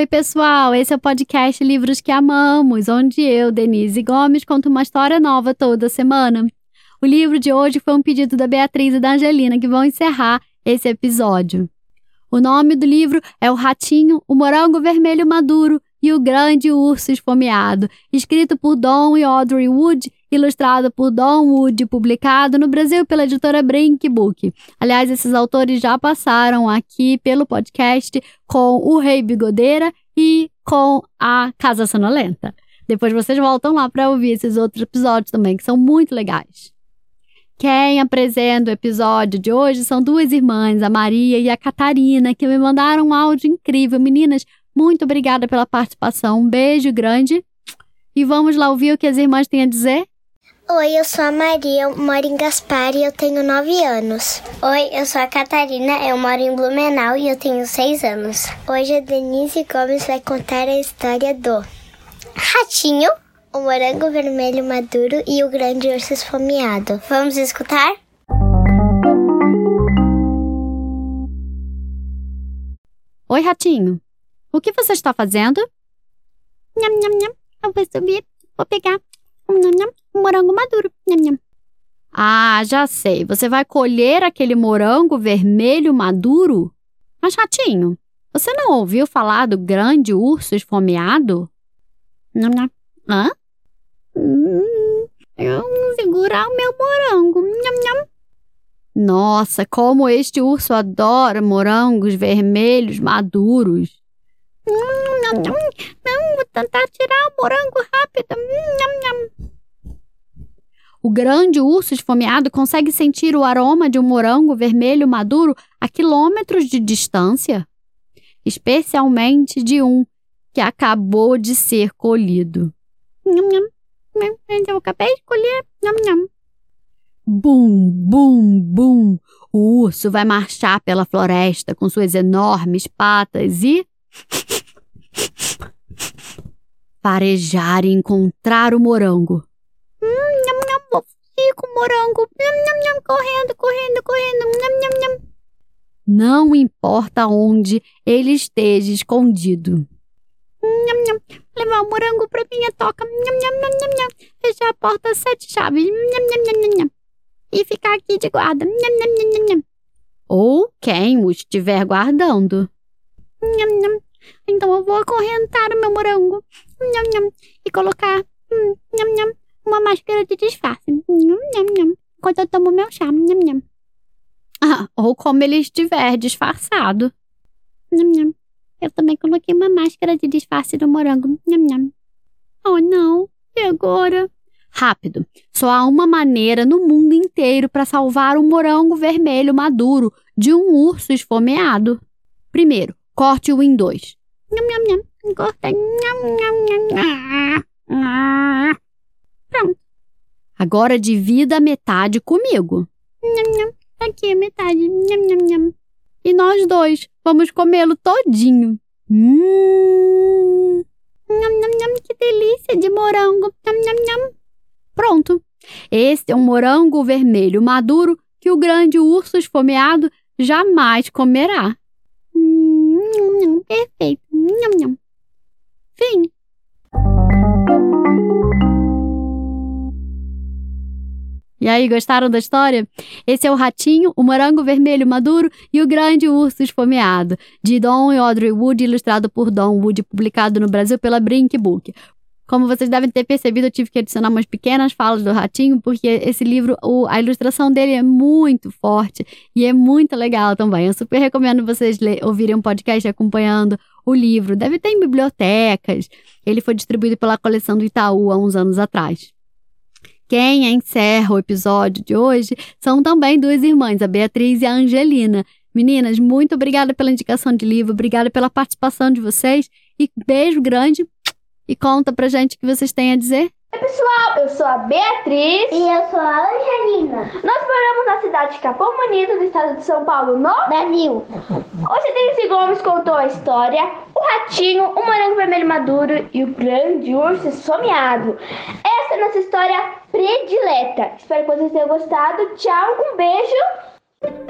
Oi, pessoal! Esse é o podcast Livros que Amamos, onde eu, Denise Gomes, conto uma história nova toda semana. O livro de hoje foi um pedido da Beatriz e da Angelina, que vão encerrar esse episódio. O nome do livro é O Ratinho, o Morango Vermelho Maduro e o Grande Urso Esfomeado, escrito por Don e Audrey Wood, ilustrado por Don Wood, publicado no Brasil pela editora Brink Book. Aliás, esses autores já passaram aqui pelo podcast com O Rei Bigodeira e com a Casa Sonolenta. Depois vocês voltam lá para ouvir esses outros episódios também, que são muito legais. Quem apresenta o episódio de hoje são duas irmãs, a Maria e a Catarina, que me mandaram um áudio incrível. Meninas, muito obrigada pela participação. Um beijo grande. E vamos lá ouvir o que as irmãs têm a dizer? Oi, eu sou a Maria, eu moro em Gaspar e eu tenho 9 anos. Oi, eu sou a Catarina, eu moro em Blumenau e eu tenho 6 anos. Hoje a Denise Gomes vai contar a história do Ratinho, o morango vermelho maduro e o grande urso esfomeado. Vamos escutar? Oi, Ratinho. O que você está fazendo? Nham, nham, nham. Eu vou subir, vou pegar um, nham, nham, um morango maduro. Nham, nham. Ah, já sei. Você vai colher aquele morango vermelho maduro? Mas, Ratinho, você não ouviu falar do grande urso esfomeado? Nham, nham. Hã? Hum, eu vou segurar o meu morango. Nham, nham. Nossa, como este urso adora morangos vermelhos maduros. Hum. Não, vou tentar tirar o morango rápido. Hum, nham, nham. O grande urso esfomeado consegue sentir o aroma de um morango vermelho maduro a quilômetros de distância, especialmente de um que acabou de ser colhido. Nham, nham. Eu acabei de colher. Nham, nham. Bum, bum, bum. O urso vai marchar pela floresta com suas enormes patas e. farejar e encontrar o morango. Hum, nham, nham. Vou fugir com o morango. Nham, nham, nham. Correndo, correndo, correndo. Nham, nham, nham. Não importa onde ele esteja escondido. Nham, nham. Levar o morango pra minha toca. Nham, nham, nham, nham, nham. Fechar a porta sete chaves. Nham, nham, nham, nham, nham. E ficar aqui de guarda. Nham, nham, nham, nham, nham. Ou quem o estiver guardando. Nham, nham. Então eu vou acorrentar o meu morango. Nham, nham. E colocar hum, nham, nham, uma máscara de disfarce. Nham, nham, nham. Enquanto eu tomo meu chá. Nham, nham. Ah, ou como ele estiver disfarçado. Nham, nham. Eu também coloquei uma máscara de disfarce do morango. Nham, nham. Oh, não. E agora? Rápido. Só há uma maneira no mundo inteiro para salvar um morango vermelho maduro de um urso esfomeado. Primeiro, corte-o em dois. Corta. Ah. Pronto. Agora divida a metade comigo. Tá aqui a metade. E nós dois vamos comê-lo todinho. Hum. Que delícia de morango. Pronto. Esse é um morango vermelho maduro que o grande urso esfomeado jamais comerá. Hum. Perfeito. Nham, nham. Fim. E aí, gostaram da história? Esse é o Ratinho, o Morango Vermelho Maduro e o Grande Urso Esfomeado, de Don e Audrey Wood, ilustrado por Don Wood, publicado no Brasil pela Brink Book. Como vocês devem ter percebido, eu tive que adicionar umas pequenas falas do Ratinho, porque esse livro, o, a ilustração dele é muito forte e é muito legal também. Eu super recomendo vocês ler, ouvirem um podcast acompanhando o livro. Deve ter em bibliotecas. Ele foi distribuído pela coleção do Itaú há uns anos atrás. Quem encerra o episódio de hoje são também duas irmãs, a Beatriz e a Angelina. Meninas, muito obrigada pela indicação de livro, obrigada pela participação de vocês e beijo grande e conta pra gente o que vocês têm a dizer. Oi, pessoal, eu sou a Beatriz E eu sou a Angelina. Nós moramos na cidade de Capão Bonito, do estado de São Paulo, no Brasil. Hoje Denise Gomes contou a história O Ratinho, o Morango Vermelho Maduro e o Grande Urso Esfomeado. Essa é a nossa história predileta. Espero que vocês tenham gostado. Tchau, um beijo